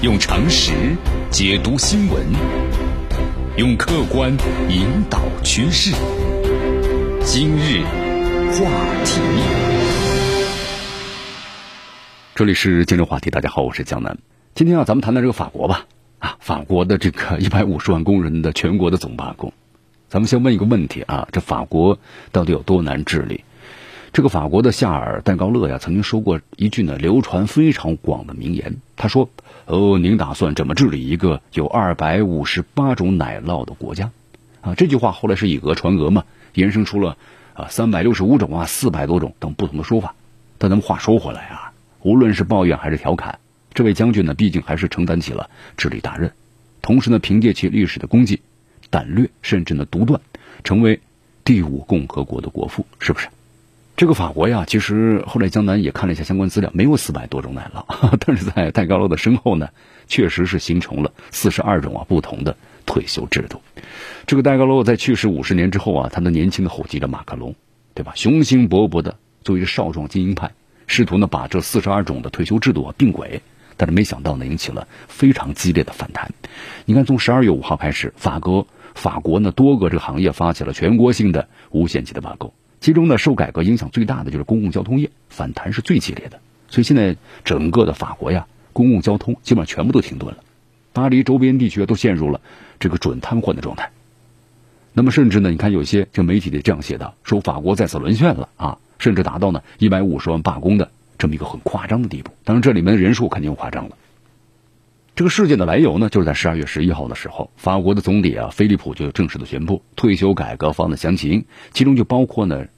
用常识解读新闻，用客观引导趋势。今日话题，这里是今日话题。大家好，我是江南。今天啊，咱们谈谈这个法国吧。啊，法国的这个 一百五十万工人的全国的总罢工，咱们先问一个问题啊，这法国到底有多难治理？这个法国的夏尔戴高乐呀，曾经说过一句呢，流传非常广的名言。他说：“哦，您打算怎么治理一个有二百五十八种奶酪的国家？”啊，这句话后来是以讹传讹嘛，延伸出了啊三百六十五种啊四百多种等不同的说法。但咱们话说回来啊，无论是抱怨还是调侃，这位将军呢，毕竟还是承担起了治理大任，同时呢，凭借其历史的功绩、胆略，甚至呢独断，成为第五共和国的国父，是不是？这个法国呀，其实后来江南也看了一下相关资料，没有四百多种奶酪，但是在戴高乐的身后呢，确实是形成了四十二种啊不同的退休制度。这个戴高乐在去世五十年之后啊，他的年轻的后继者马克龙，对吧？雄心勃勃的作为少壮精英派，试图呢把这四十二种的退休制度啊并轨，但是没想到呢引起了非常激烈的反弹。你看，从十二月五号开始，法国法国呢多个这个行业发起了全国性的无限期的罢工。其中呢，受改革影响最大的就是公共交通业，反弹是最激烈的。所以现在整个的法国呀，公共交通基本上全部都停顿了，巴黎周边地区都陷入了这个准瘫痪的状态。那么甚至呢，你看有些这媒体的这样写的，说法国再次沦陷了啊，甚至达到呢一百五十万罢工的这么一个很夸张的地步。当然，这里面人数肯定夸张了。这个事件的来由呢，就是在十二月十一号的时候，法国的总理啊，菲利普就正式的宣布退休改革方案的详情，其中就包括呢，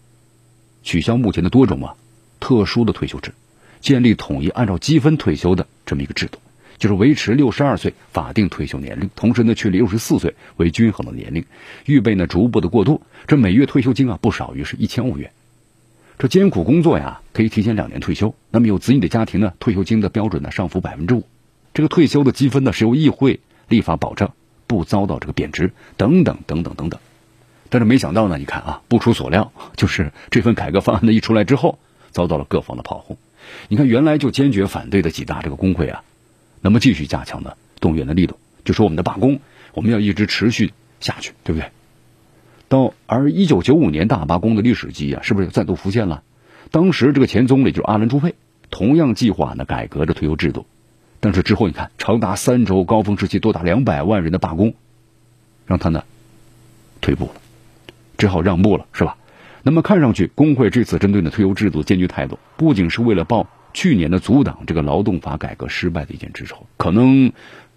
取消目前的多种啊特殊的退休制，建立统一按照积分退休的这么一个制度，就是维持六十二岁法定退休年龄，同时呢，确立六十四岁为均衡的年龄，预备呢逐步的过渡，这每月退休金啊不少于是一千欧元，这艰苦工作呀可以提前两年退休，那么有子女的家庭呢，退休金的标准呢上浮百分之五。这个退休的积分呢是由议会立法保障，不遭到这个贬值等等等等等等。但是没想到呢，你看啊，不出所料，就是这份改革方案呢一出来之后，遭到了各方的炮轰。你看，原来就坚决反对的几大这个工会啊，那么继续加强呢动员的力度，就说我们的罢工我们要一直持续下去，对不对？到而一九九五年大罢工的历史记忆啊，是不是再度浮现了？当时这个前总理就是阿伦·朱佩，同样计划呢改革这退休制度。但是之后你看，长达三周高峰时期多达两百万人的罢工，让他呢退步了，只好让步了，是吧？那么看上去工会这次针对的退休制度坚决态度，不仅是为了报去年的阻挡这个劳动法改革失败的一件之仇，可能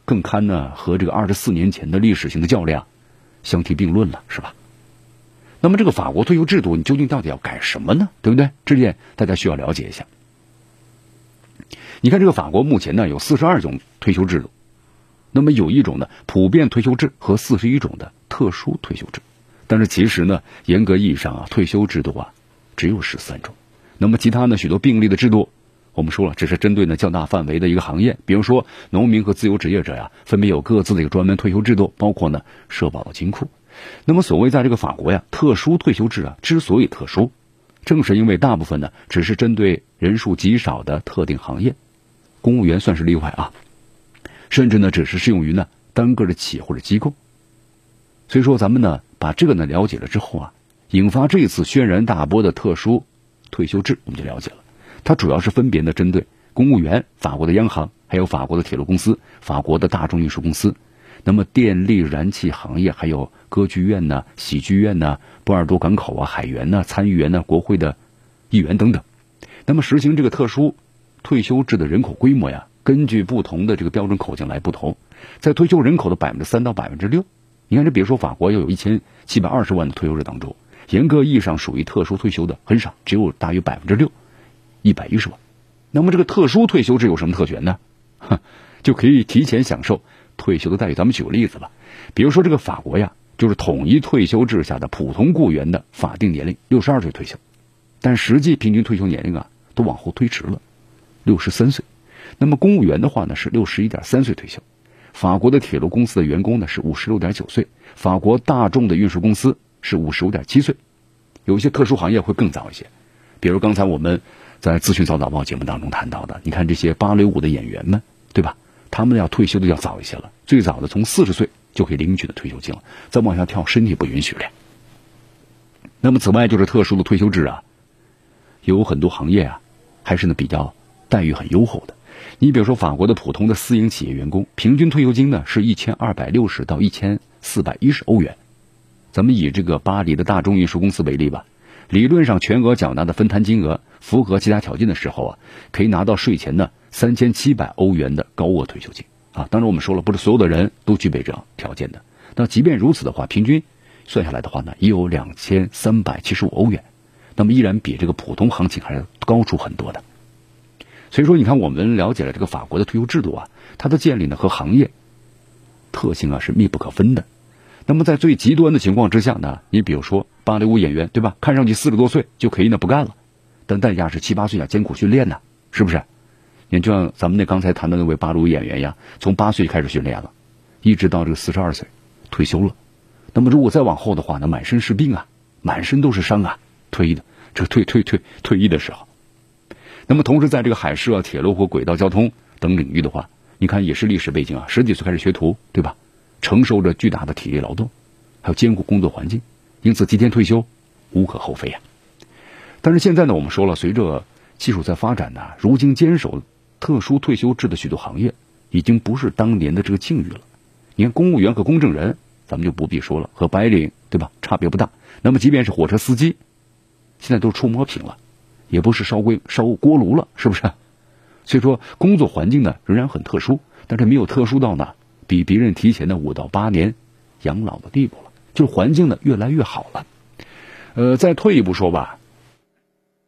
更堪呢和这个二十四年前的历史性的较量相提并论了，是吧？那么这个法国退休制度，你究竟到底要改什么呢？对不对？这点大家需要了解一下。你看，这个法国目前呢有四十二种退休制度，那么有一种呢普遍退休制和四十一种的特殊退休制，但是其实呢严格意义上啊退休制度啊只有十三种，那么其他呢许多并立的制度，我们说了只是针对呢较大范围的一个行业，比如说农民和自由职业者呀分别有各自的一个专门退休制度，包括呢社保的金库。那么所谓在这个法国呀特殊退休制啊之所以特殊，正是因为大部分呢只是针对人数极少的特定行业。公务员算是例外啊，甚至呢只是适用于呢单个的企业或者机构。所以说，咱们呢把这个呢了解了之后啊，引发这次轩然大波的特殊退休制，我们就了解了。它主要是分别呢针对公务员、法国的央行、还有法国的铁路公司、法国的大众运输公司，那么电力、燃气行业，还有歌剧院呢、喜剧院呢、波尔多港口啊、海员呢、参议员呢、国会的议员等等。那么实行这个特殊。退休制的人口规模呀，根据不同的这个标准口径来不同，在退休人口的百分之三到百分之六，你看这别说法国要有一千七百二十万的退休者当中，严格意义上属于特殊退休的很少，只有大约百分之六，一百一十万。那么这个特殊退休制有什么特权呢？就可以提前享受退休的待遇。咱们举个例子吧，比如说这个法国呀，就是统一退休制下的普通雇员的法定年龄六十二岁退休，但实际平均退休年龄啊都往后推迟了。六十三岁，那么公务员的话呢是六十一点三岁退休，法国的铁路公司的员工呢是五十六点九岁，法国大众的运输公司是五十五点七岁，有一些特殊行业会更早一些，比如刚才我们在资讯早早报节目当中谈到的，你看这些芭蕾舞的演员们，对吧？他们要退休的要早一些了，最早的从四十岁就可以领取的退休金了，再往下跳身体不允许了。那么此外就是特殊的退休制啊，有很多行业啊，还是呢比较待遇很优厚的。你比如说法国的普通的私营企业员工，平均退休金呢是一千二百六十到一千四百一十欧元。咱们以这个巴黎的大众运输公司为例吧，理论上全额缴纳的分摊金额符合其他条件的时候啊，可以拿到税前的三千七百欧元的高额退休金啊。当然我们说了，不是所有的人都具备这样条件的。那即便如此的话，平均算下来的话呢，也有两千三百七十五欧元，那么依然比这个普通行情还是高出很多的。所以说，你看我们了解了这个法国的退休制度啊，它的建立呢和行业特性啊是密不可分的。那么在最极端的情况之下呢，你比如说芭蕾舞演员，对吧？看上去四十多岁就可以呢不干了，但代价是七八岁要艰苦训练呢，是不是？你就像咱们那刚才谈的那位芭蕾舞演员呀，从八岁就开始训练了，一直到这个四十二岁退休了。那么如果再往后的话呢，满身是病啊，满身都是伤啊，退役的这退退退退役的时候，那么同时在这个海事啊、铁路或轨道交通等领域的话，你看也是历史背景啊，十几岁开始学徒，对吧？承受着巨大的体力劳动，还有艰苦工作环境，因此提前退休无可厚非呀。但是现在呢，我们说了，随着技术在发展呢，如今坚守特殊退休制的许多行业已经不是当年的这个境遇了。你看，公务员和公证人，咱们就不必说了，和白领对吧，差别不大。那么，即便是火车司机，现在都是触摸屏了，也不是烧锅烧锅炉了，是不是？所以说，工作环境呢仍然很特殊，但是没有特殊到呢。比别人提前的五到八年养老的地步了，就是环境呢越来越好了。呃，再退一步说吧，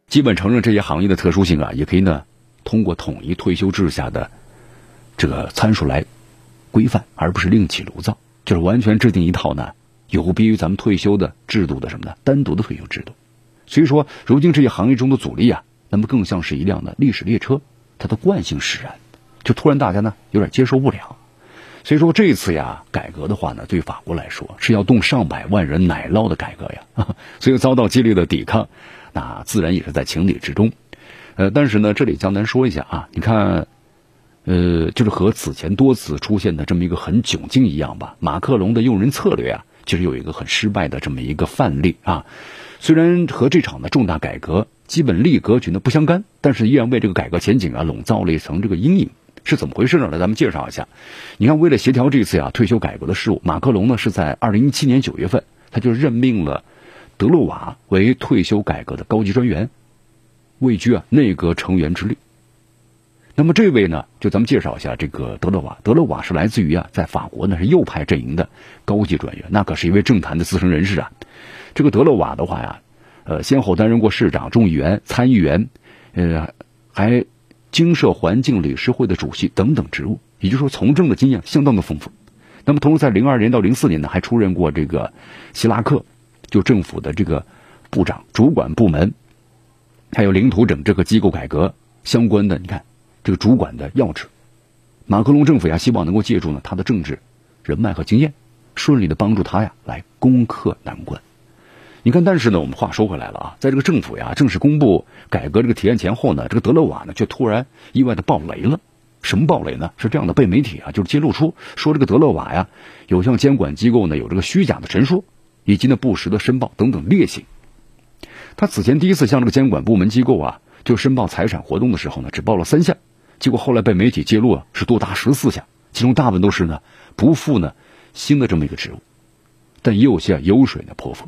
基本承认这些行业的特殊性啊，也可以呢通过统一退休制下的这个参数来规范，而不是另起炉灶，就是完全制定一套呢有别于咱们退休的制度的什么呢单独的退休制度。所以说，如今这些行业中的阻力啊，那么更像是一辆呢历史列车，它的惯性使然，就突然大家呢有点接受不了。所以说这次呀，改革的话呢，对法国来说是要动上百万人奶酪的改革呀，所以遭到激烈的抵抗，那自然也是在情理之中。呃，但是呢，这里江南说一下啊，你看，呃，就是和此前多次出现的这么一个很窘境一样吧，马克龙的用人策略啊，其实有一个很失败的这么一个范例啊。虽然和这场的重大改革基本利益格局呢不相干，但是依然为这个改革前景啊笼罩了一层这个阴影。是怎么回事呢？来，咱们介绍一下。你看，为了协调这次呀退休改革的事务，马克龙呢是在二零一七年九月份，他就任命了德洛瓦为退休改革的高级专员，位居啊内阁成员之列。那么这位呢，就咱们介绍一下这个德勒瓦。德勒瓦是来自于啊，在法国呢是右派阵营的高级专员，那可是一位政坛的资深人士啊。这个德勒瓦的话呀，呃，先后担任过市长、众议员、参议员，呃，还。经社环境理事会的主席等等职务，也就是说从政的经验相当的丰富。那么同时在零二年到零四年呢，还出任过这个希拉克就政府的这个部长，主管部门，还有领土整这个机构改革相关的，你看这个主管的要职。马克龙政府呀，希望能够借助呢他的政治人脉和经验，顺利的帮助他呀来攻克难关。你看，但是呢，我们话说回来了啊，在这个政府呀正式公布改革这个提案前后呢，这个德勒瓦呢却突然意外的爆雷了。什么爆雷呢？是这样的，被媒体啊就是揭露出说这个德勒瓦呀有向监管机构呢有这个虚假的陈述，以及呢不实的申报等等劣行。他此前第一次向这个监管部门机构啊就申报财产活动的时候呢，只报了三项，结果后来被媒体揭露啊是多达十四项，其中大部分都是呢不负呢新的这么一个职务，但也有些油水呢泼妇。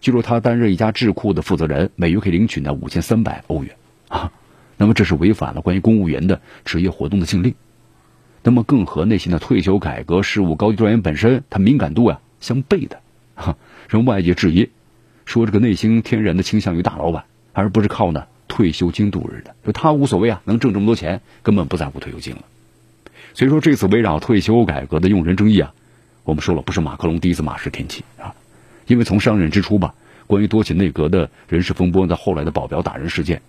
据说他担任一家智库的负责人，每月可以领取呢五千三百欧元。啊，那么这是违反了关于公务员的职业活动的禁令，那么更和那些呢退休改革事务高级专员本身他敏感度啊相悖的，哈，让外界质疑，说这个内心天然的倾向于大老板，而不是靠呢退休金度日的，就他无所谓啊，能挣这么多钱，根本不在乎退休金了。所以说这次围绕退休改革的用人争议啊，我们说了不是马克龙第一次马失天启啊。因为从上任之初吧，关于多起内阁的人事风波，到后来的保镖打人事件，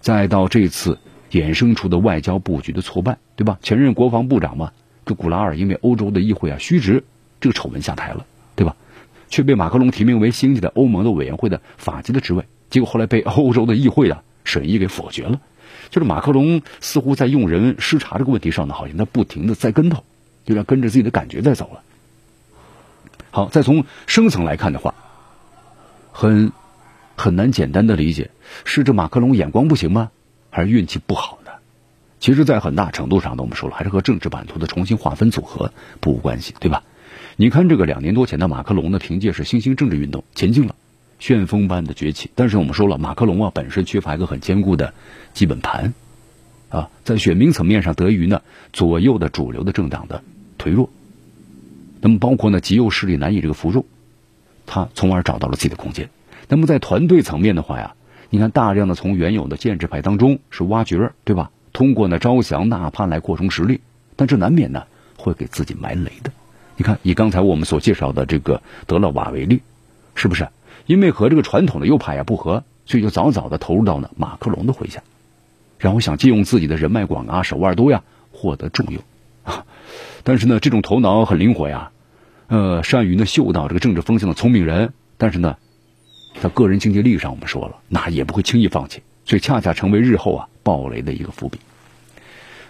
再到这次衍生出的外交布局的挫败，对吧？前任国防部长嘛，这古拉尔因为欧洲的议会啊虚职，这个丑闻下台了，对吧？却被马克龙提名为新的欧盟的委员会的法籍的职位，结果后来被欧洲的议会啊审议给否决了。就是马克龙似乎在用人失察这个问题上呢，好像在不停的栽跟头，有点跟着自己的感觉在走了。好，再从深层来看的话，很很难简单的理解，是这马克龙眼光不行吗？还是运气不好呢？其实，在很大程度上呢，我们说了，还是和政治版图的重新划分组合不无关系，对吧？你看，这个两年多前的马克龙呢，凭借是新兴政治运动前进了，旋风般的崛起。但是我们说了，马克龙啊本身缺乏一个很坚固的基本盘，啊，在选民层面上得益于呢左右的主流的政党的颓弱。那么包括呢极右势力难以这个服众，他从而找到了自己的空间。那么在团队层面的话呀，你看大量的从原有的建制派当中是挖掘，对吧？通过呢招降纳叛来扩充实力，但这难免呢会给自己埋雷的。你看，以刚才我们所介绍的这个德勒瓦为例，是不是？因为和这个传统的右派呀不合，所以就早早的投入到了马克龙的麾下，然后想借用自己的人脉广啊、手腕多呀，获得重用。啊。但是呢，这种头脑很灵活呀，呃，善于呢嗅到这个政治风向的聪明人，但是呢，在个人经济利益上，我们说了，那也不会轻易放弃，所以恰恰成为日后啊暴雷的一个伏笔。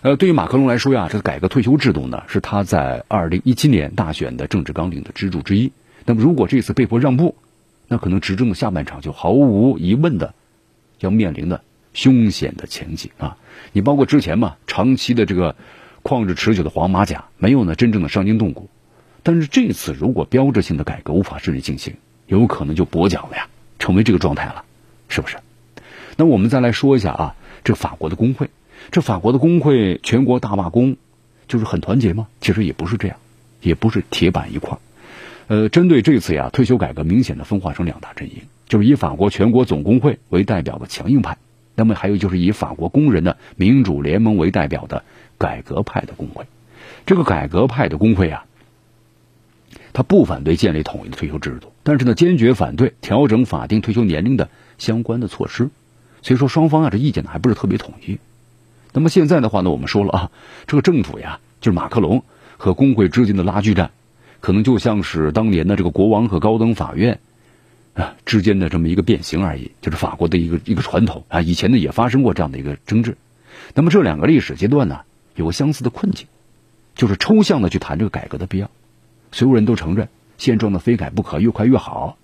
呃，对于马克龙来说呀，这个改革退休制度呢，是他在二零一七年大选的政治纲领的支柱之一。那么，如果这次被迫让步，那可能执政的下半场就毫无疑问的要面临的凶险的前景啊！你包括之前嘛，长期的这个旷日持久的黄马甲，没有呢真正的伤筋动骨。但是这次如果标志性的改革无法顺利进行，有可能就跛脚了呀，成为这个状态了，是不是？那我们再来说一下啊，这法国的工会。这法国的工会全国大罢工，就是很团结吗？其实也不是这样，也不是铁板一块。呃，针对这次呀退休改革，明显的分化成两大阵营，就是以法国全国总工会为代表的强硬派，那么还有就是以法国工人的民主联盟为代表的改革派的工会。这个改革派的工会啊，他不反对建立统一的退休制度，但是呢，坚决反对调整法定退休年龄的相关的措施。所以说，双方啊这意见呢还不是特别统一。那么现在的话呢，我们说了啊，这个政府呀，就是马克龙和工会之间的拉锯战，可能就像是当年的这个国王和高等法院啊之间的这么一个变形而已，就是法国的一个一个传统啊。以前呢也发生过这样的一个争执。那么这两个历史阶段呢，有个相似的困境，就是抽象的去谈这个改革的必要，所有人都承认现状的非改不可，越快越好。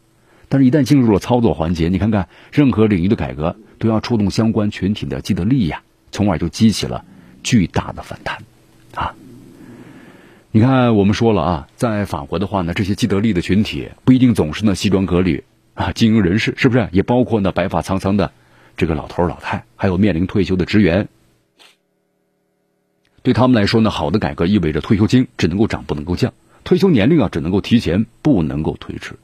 但是，一旦进入了操作环节，你看看任何领域的改革都要触动相关群体的既得利益呀。从而就激起了巨大的反弹，啊！你看，我们说了啊，在法国的话呢，这些既得利的群体不一定总是呢西装革履啊，精英人士是不是？也包括呢白发苍苍的这个老头老太，还有面临退休的职员。对他们来说呢，好的改革意味着退休金只能够涨不能够降，退休年龄啊只能够提前不能够推迟。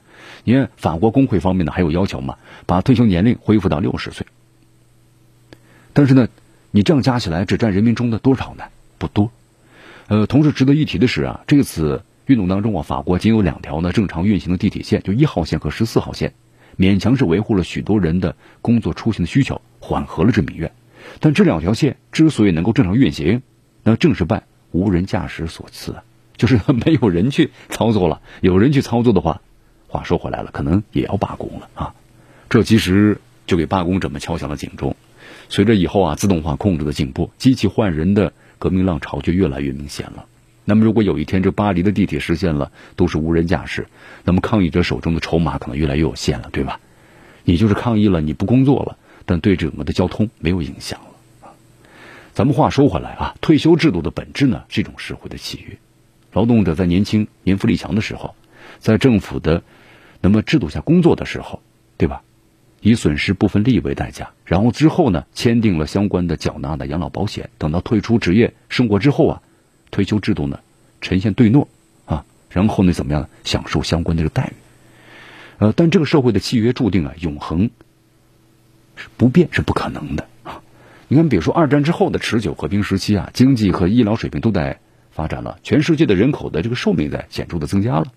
你看法国工会方面呢还有要求嘛，把退休年龄恢复到六十岁。但是呢。你这样加起来只占人民中的多少呢？不多。呃，同时值得一提的是啊，这次运动当中啊，法国仅有两条呢正常运行的地铁线，就一号线和十四号线，勉强是维护了许多人的工作出行的需求，缓和了这民怨。但这两条线之所以能够正常运行，那正是拜无人驾驶所赐啊，就是没有人去操作了。有人去操作的话，话说回来了，可能也要罢工了啊。这其实就给罢工者们敲响了警钟。随着以后啊自动化控制的进步，机器换人的革命浪潮就越来越明显了。那么，如果有一天这巴黎的地铁实现了都是无人驾驶，那么抗议者手中的筹码可能越来越有限了，对吧？你就是抗议了，你不工作了，但对整个的交通没有影响了。咱们话说回来啊，退休制度的本质呢是一种社会的契约，劳动者在年轻、年富力强的时候，在政府的那么制度下工作的时候，对吧？以损失部分利益为代价，然后之后呢，签订了相关的缴纳的养老保险。等到退出职业生活之后啊，退休制度呢呈现对诺啊，然后呢怎么样呢享受相关的这个待遇？呃，但这个社会的契约注定啊，永恒不变是不可能的啊。你看，比如说二战之后的持久和平时期啊，经济和医疗水平都在发展了，全世界的人口的这个寿命在显著的增加了。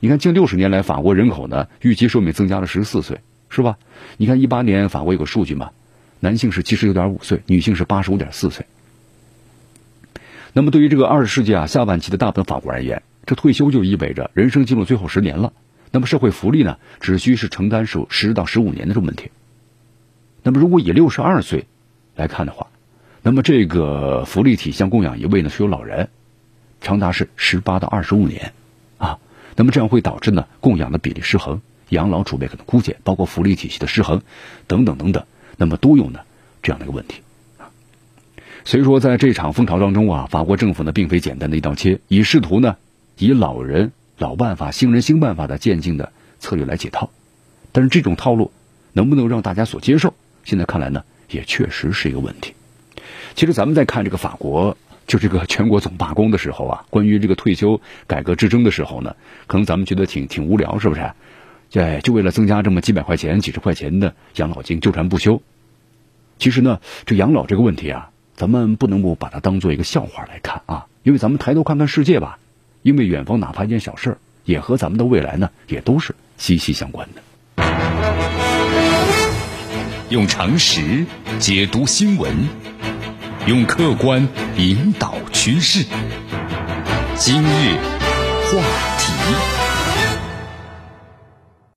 你看，近六十年来，法国人口呢预期寿命增加了十四岁。是吧？你看一八年法国有个数据嘛，男性是七十九点五岁，女性是八十五点四岁。那么对于这个二十世纪啊下半期的大部分法国而言，这退休就意味着人生进入最后十年了。那么社会福利呢，只需是承担十十到十五年的这个问题。那么如果以六十二岁来看的话，那么这个福利体系供养一位呢，是有老人，长达是十八到二十五年，啊，那么这样会导致呢供养的比例失衡，养老储备可能枯竭，包括福利体系的失衡等等等等，那么都有呢这样的一个问题啊。所以说，在这场风潮当中啊，法国政府呢并非简单的一刀切，以试图呢以老人老办法、新人新办法的渐进的策略来解套，但是这种套路能不能让大家所接受？现在看来呢，也确实是一个问题。其实咱们在看这个法国，就这个全国总罢工的时候啊，关于这个退休改革之争的时候呢，可能咱们觉得挺挺无聊，是不是？哎，就为了增加这么几百块钱、几十块钱的养老金，纠缠不休。其实呢，这养老这个问题啊，咱们不能不把它当做一个笑话来看啊，因为咱们抬头看看世界吧，因为远方哪怕一件小事儿，也和咱们的未来呢，也都是息息相关的。用常识解读新闻。用客观引导趋势。今日话题。